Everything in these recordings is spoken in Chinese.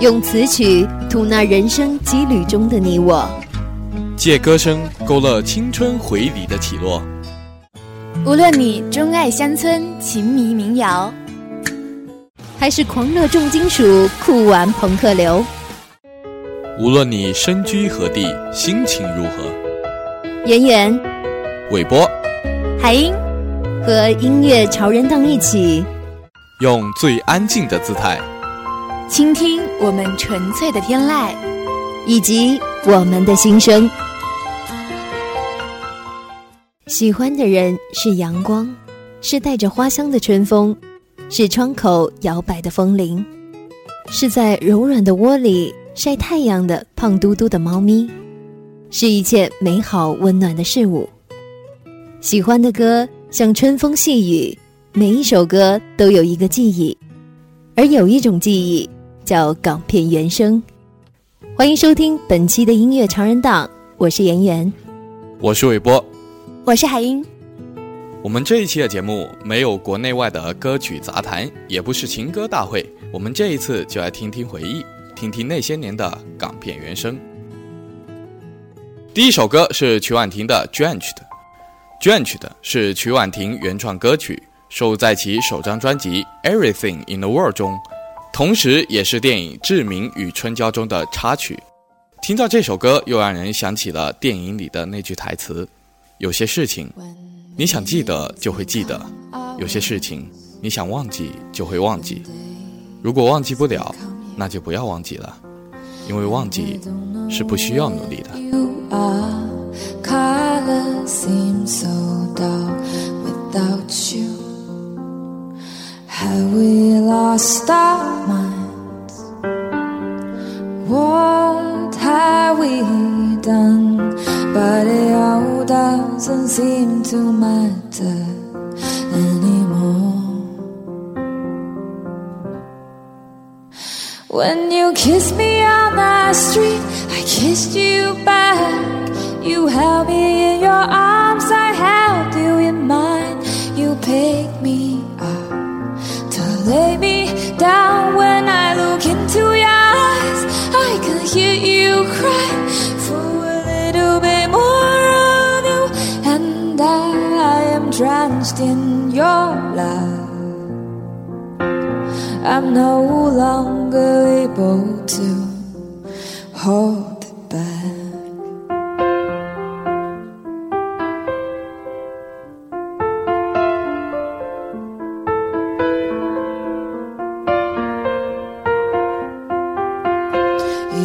用词曲吐纳人生羁旅中的你我，借歌声勾勒青春回礼的起落。无论你钟爱乡村情迷民谣，还是狂热重金属酷玩朋克流，无论你身居何地心情如何，圆圆、伟波、海英和音乐潮人等一起，用最安静的姿态。倾听我们纯粹的天籁，以及我们的心声。喜欢的人是阳光，是带着花香的春风，是窗口摇摆的风铃，是在柔软的窝里晒太阳的胖嘟嘟的猫咪，是一切美好温暖的事物。喜欢的歌像春风细雨，每一首歌都有一个记忆，而有一种记忆。叫港片原声，欢迎收听本期的音乐常人档，我是妍妍，我是伟波，我是海英。我们这一期的节目没有国内外的歌曲杂谈，也不是情歌大会，我们这一次就来听听回忆，听听那些年的港片原声。第一首歌是曲婉婷的《d r e n c h 的，《r e n c h 的是曲婉婷原创歌曲，收录在其首张专辑《Everything in the World》中。同时，也是电影《志明与春娇》中的插曲。听到这首歌，又让人想起了电影里的那句台词：“有些事情，你想记得就会记得；有些事情，你想忘记就会忘记。如果忘记不了，那就不要忘记了，因为忘记是不需要努力的。” lost our minds. What have we done? But it all doesn't seem to matter anymore. When you kissed me on the street, I kissed you back. You have. lost in your love. I'm no longer able to hold it back.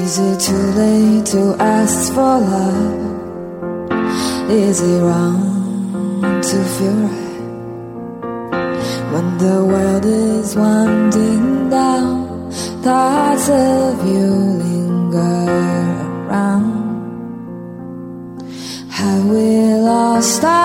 Is it too late to ask for love? Is it wrong to feel right? the world is winding down, thoughts of you linger around. How will all stop?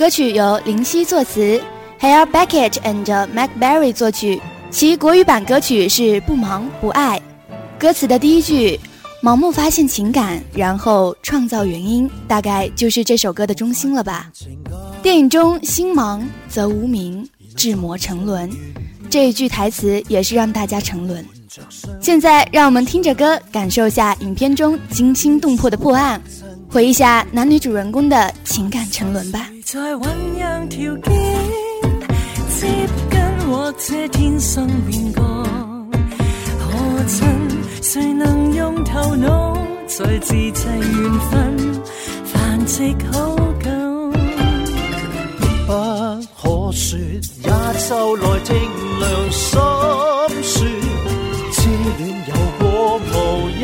歌曲由林夕作词 h a l r b e c k e t e and Mac Barry 作曲，其国语版歌曲是《不忙不爱》。歌词的第一句“盲目发现情感，然后创造原因”，大概就是这首歌的中心了吧。电影中“心忙则无名，志魔沉沦”这一句台词，也是让大家沉沦。现在让我们听着歌，感受下影片中惊心动魄的破案。回忆下男女主人公的情感沉沦吧。在酝酿条件，接近或者天生变过，可曾谁能用头脑再自制缘分，繁殖好久？不可说，也就来听良心说，痴恋有过无？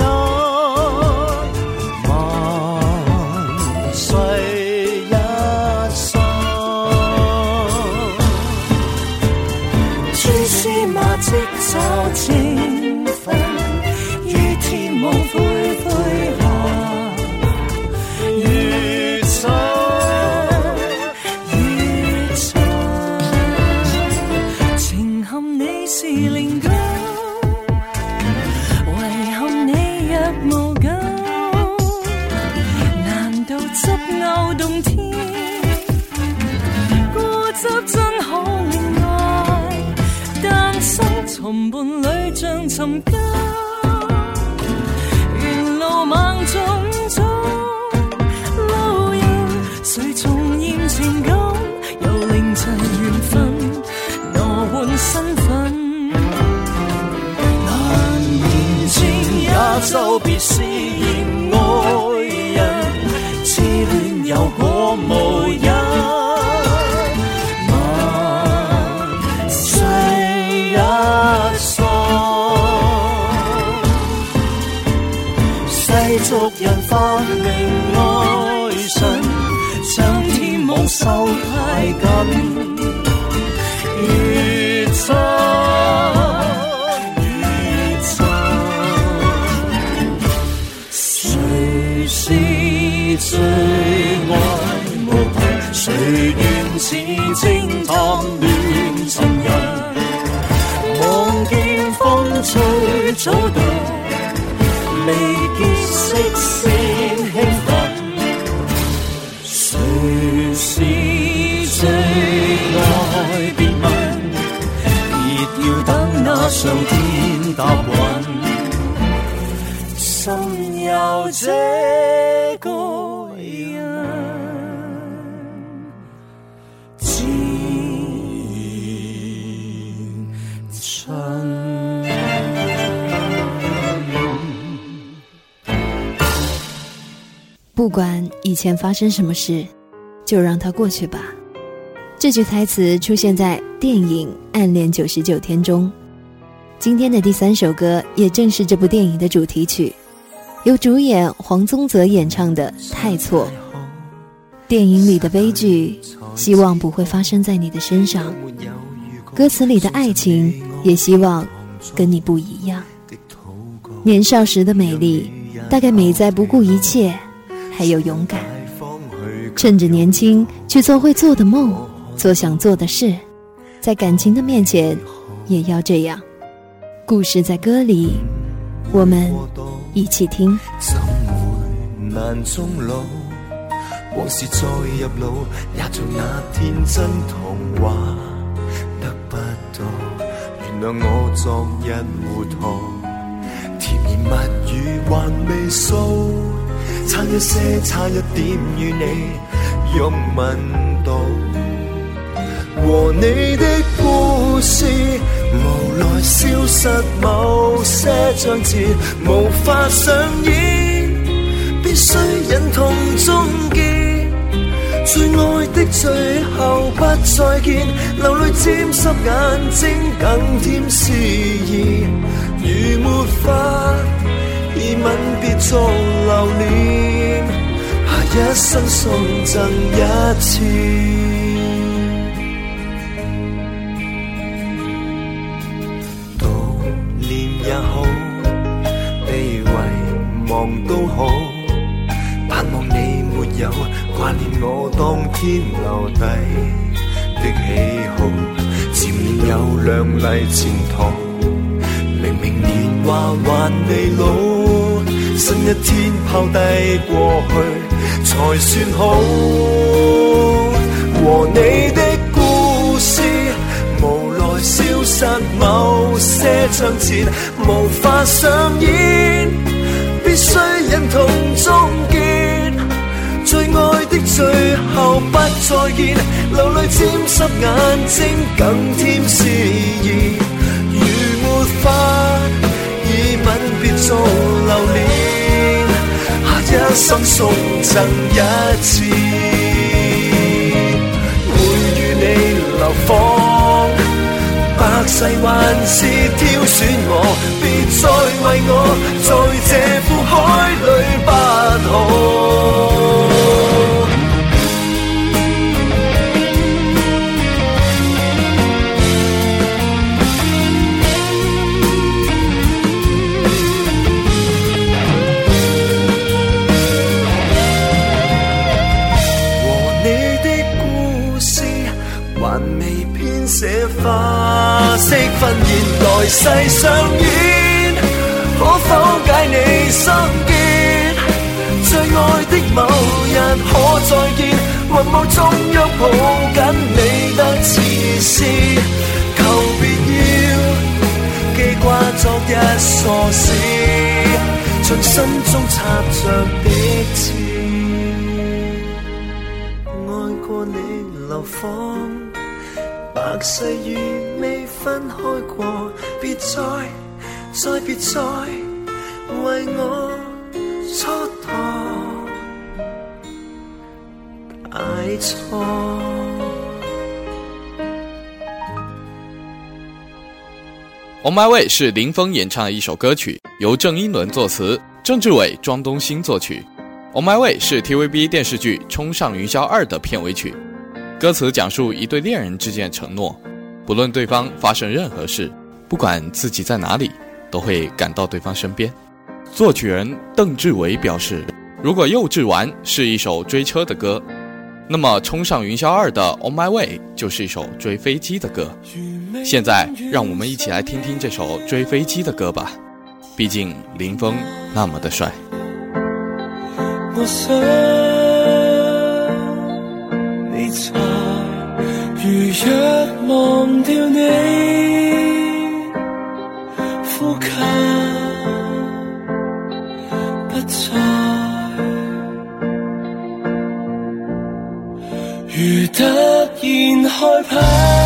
越深越深，谁是最爱无凭？谁愿似清汤暖情人？望见风吹草动，未见色身。上天有这不管以前发生什么事，就让它过去吧。这句台词出现在电影《暗恋九十九天》中。今天的第三首歌，也正是这部电影的主题曲，由主演黄宗泽演唱的《太错》。电影里的悲剧，希望不会发生在你的身上。歌词里的爱情，也希望跟你不一样。年少时的美丽，大概美在不顾一切，还有勇敢。趁着年轻，去做会做的梦，做想做的事，在感情的面前，也要这样。故事在歌里我们一起听怎会难终老往事再入脑也像那天真童话得不到原谅我昨日糊涂甜言蜜语还未收差一些差一点与你拥吻到和你的故事无来消失某些章节，无法上演，必须忍痛终结。最爱的最后不再见，流泪沾湿眼睛，更添诗意。如没法以吻别作留念，下一生送赠一次。望都好，盼望你没有挂念我当天留低的喜好，前面有亮丽前途。明明年华还未老，新一天抛低过去才算好。和你的故事，无奈消失某些章前无法上演。须忍痛终结，最爱的最后不再见，流泪沾湿眼睛更添诗意。如没法以吻别做留念，下一生送赠一次，会与你流火。世还是挑选我，别再为我，在这苦海里不哭。分开过，别别再，再再为我 On My Way 是林峰演唱的一首歌曲，由郑英伦作词，郑志伟、庄东兴作曲。On My Way 是 TVB 电视剧《冲上云霄二》的片尾曲，歌词讲述一对恋人之间的承诺。不论对方发生任何事，不管自己在哪里，都会赶到对方身边。作曲人邓志伟表示，如果《幼稚完》是一首追车的歌，那么《冲上云霄二》的《On My Way》就是一首追飞机的歌。现在，让我们一起来听听这首追飞机的歌吧，毕竟林峰那么的帅。如若忘掉你，呼吸不再。如突然害怕。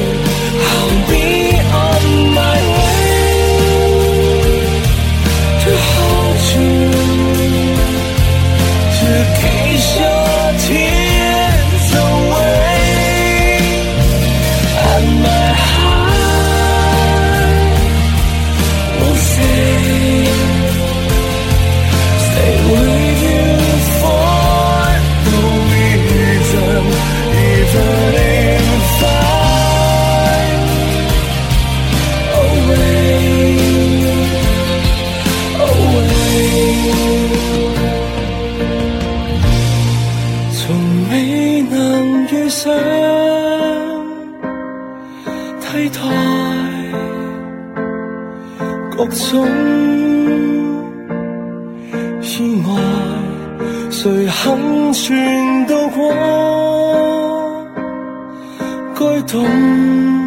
替代各种意外，谁肯全度过？该懂。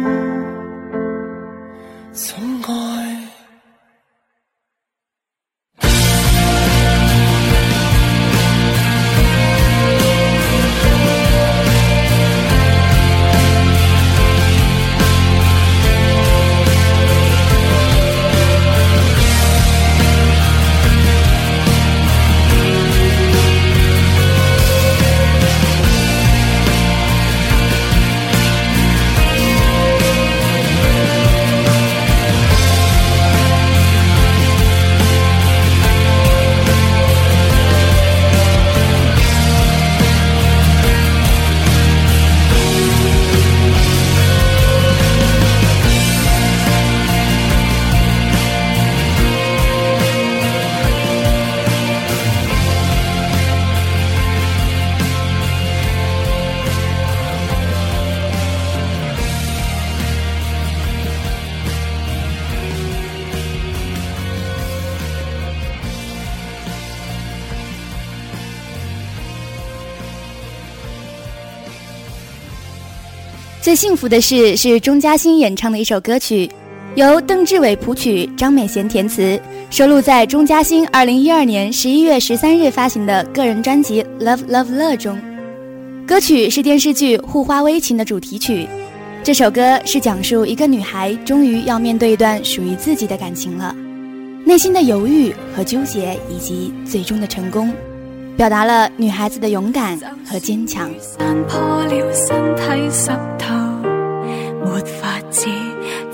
幸福的事是钟嘉欣演唱的一首歌曲，由邓志伟谱曲，张美贤填词，收录在钟嘉欣二零一二年十一月十三日发行的个人专辑《Love Love Love》中。歌曲是电视剧《护花危情》的主题曲。这首歌是讲述一个女孩终于要面对一段属于自己的感情了，内心的犹豫和纠结，以及最终的成功，表达了女孩子的勇敢和坚强。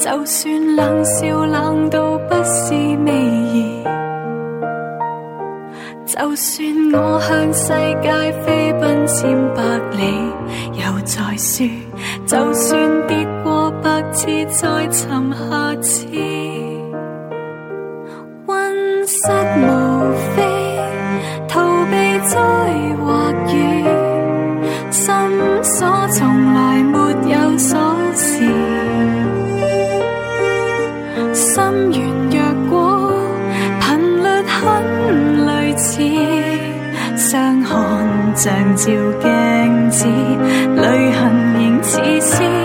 就算冷笑冷到不是微儿，就算我向世界飞奔千百里，又再输。就算跌过百次，再寻下次，温室无非逃避灾。像照镜子，泪痕仍似丝。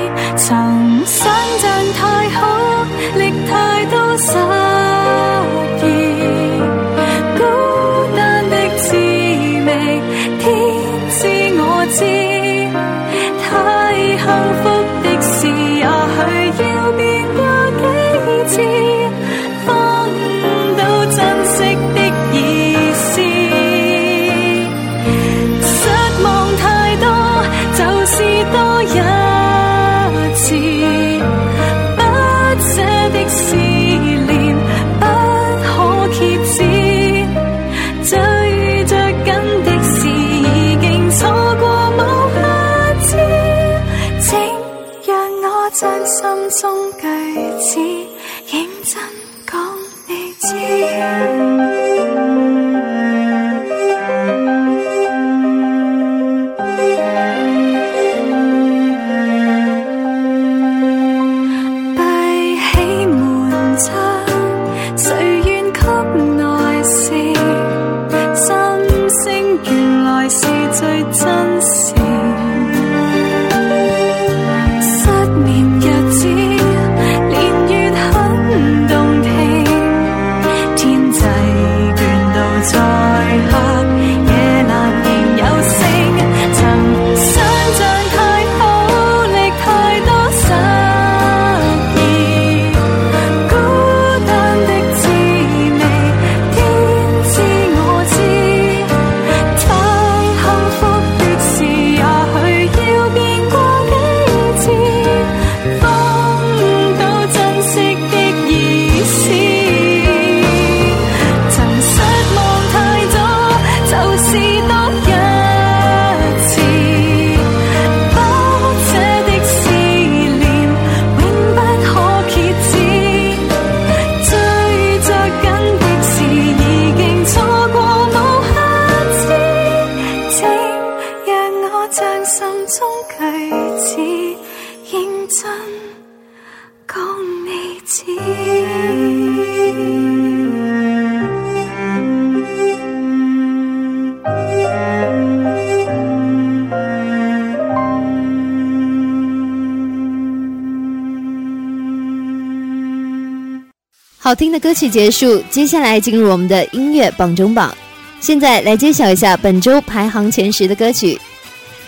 听的歌曲结束，接下来进入我们的音乐榜中榜。现在来揭晓一下本周排行前十的歌曲。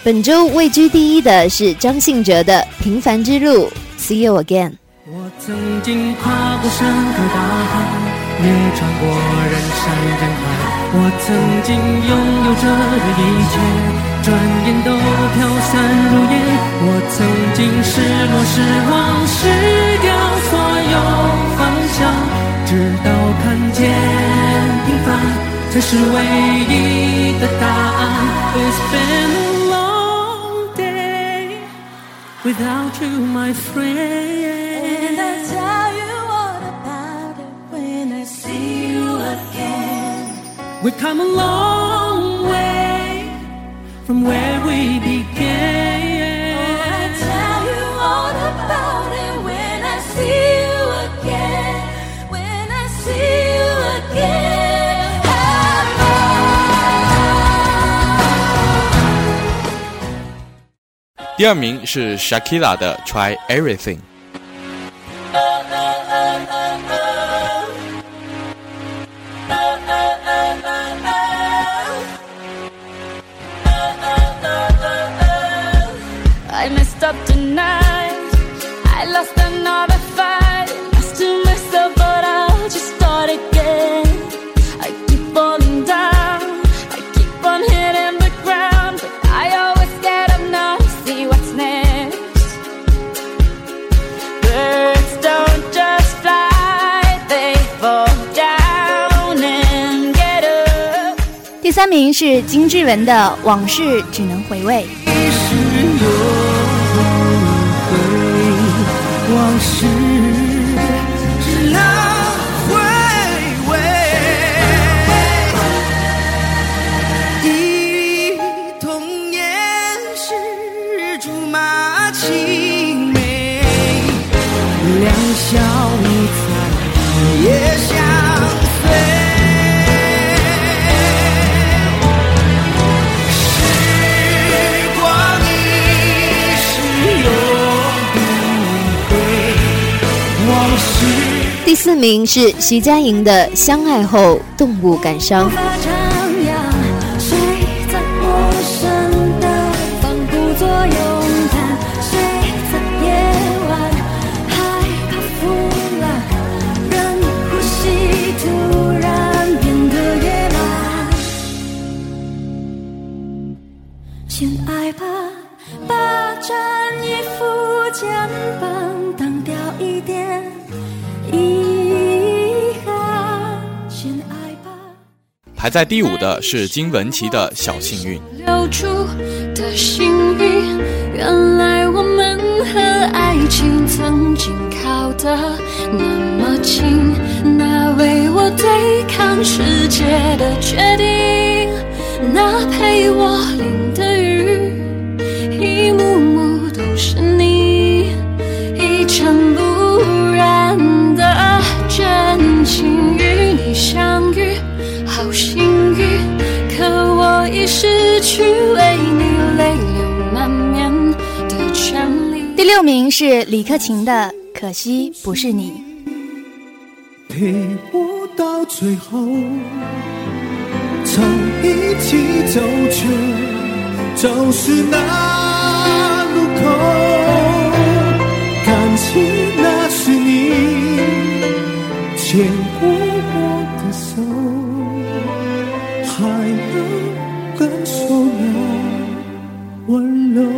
本周位居第一的是张信哲的《平凡之路》，See you again。我曾经跨过山和大海，也穿过人山人海。我曾经拥有着一切，转眼都飘散如烟。我曾经失落失望失掉所有。直到看见平凡才是唯一的答案。It's been a long day without you, my friend. And I tell you all about it when I see you again. We've come a long way from where we began. 第二名是 Shakira 的 Try Everything。第三名是金志文的《往事只能回味》。往事只能回味，忆童年时竹马青梅，两小无猜也是。四名是徐佳莹的《相爱后动物感伤》。排在第五的是金文岐的小幸运，留住的幸运，原来我们和爱情曾经靠得那么近，那为我对抗世界的决定，那陪我淋的六名是李克勤的可惜不是你陪我到最后曾一起走却走失那路口感谢那是你牵过我的手还能感受那温柔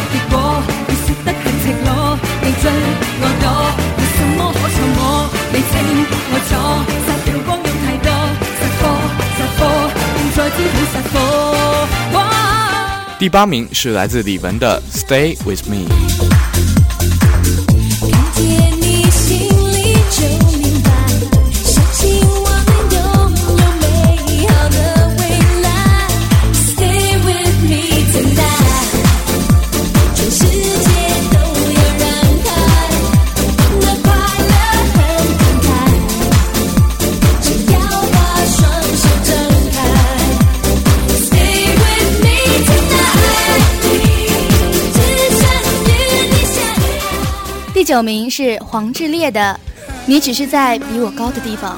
第八名是来自李玟的《Stay With Me》。九名是黄致列的，你只是在比我高的地方。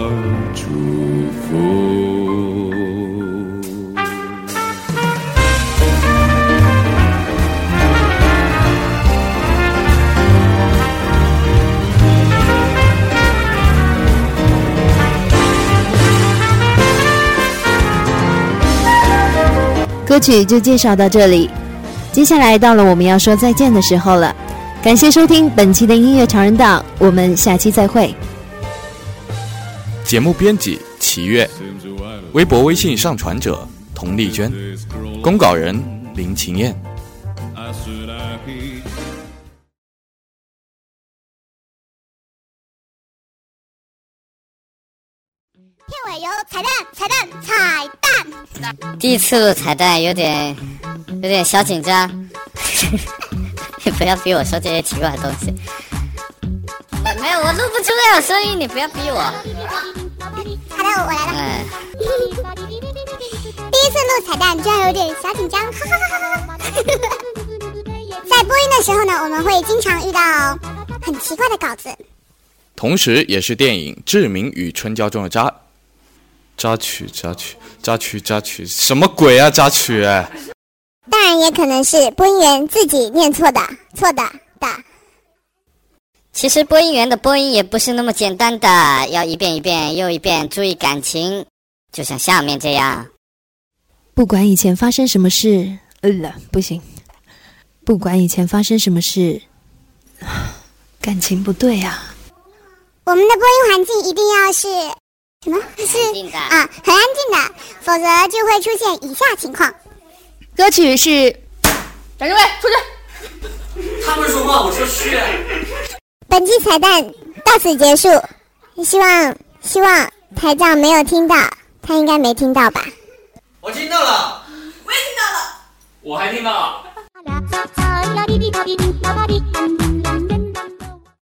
歌曲就介绍到这里，接下来到了我们要说再见的时候了。感谢收听本期的音乐潮人档，我们下期再会。节目编辑齐月，微博、微信上传者佟丽娟，公稿人林晴燕。有彩蛋，彩蛋，彩蛋！第一次录彩蛋有点有点小紧张，你不要逼我说这些奇怪的东西。没有，我录不出那种声音，你不要逼我。好的，我来了。第一次录彩蛋居然有点小紧张，哈哈哈哈哈哈！在播音的时候呢，我们会经常遇到很奇怪的稿子，同时也是电影《志明与春娇》中的渣。抓曲，抓曲，抓曲，抓曲，什么鬼啊！抓曲，当然也可能是播音员自己念错的，错的的。其实播音员的播音也不是那么简单的，要一遍一遍又一遍，注意感情，就像下面这样。不管以前发生什么事，呃，不行。不管以前发生什么事，感情不对啊。我们的播音环境一定要是。什么是啊？很安静的，否则就会出现以下情况。歌曲是。展示位出去。他们说话我就去。本期彩蛋到此结束，希望希望台长没有听到，他应该没听到吧？我听到了，我也听到了，我还听到了。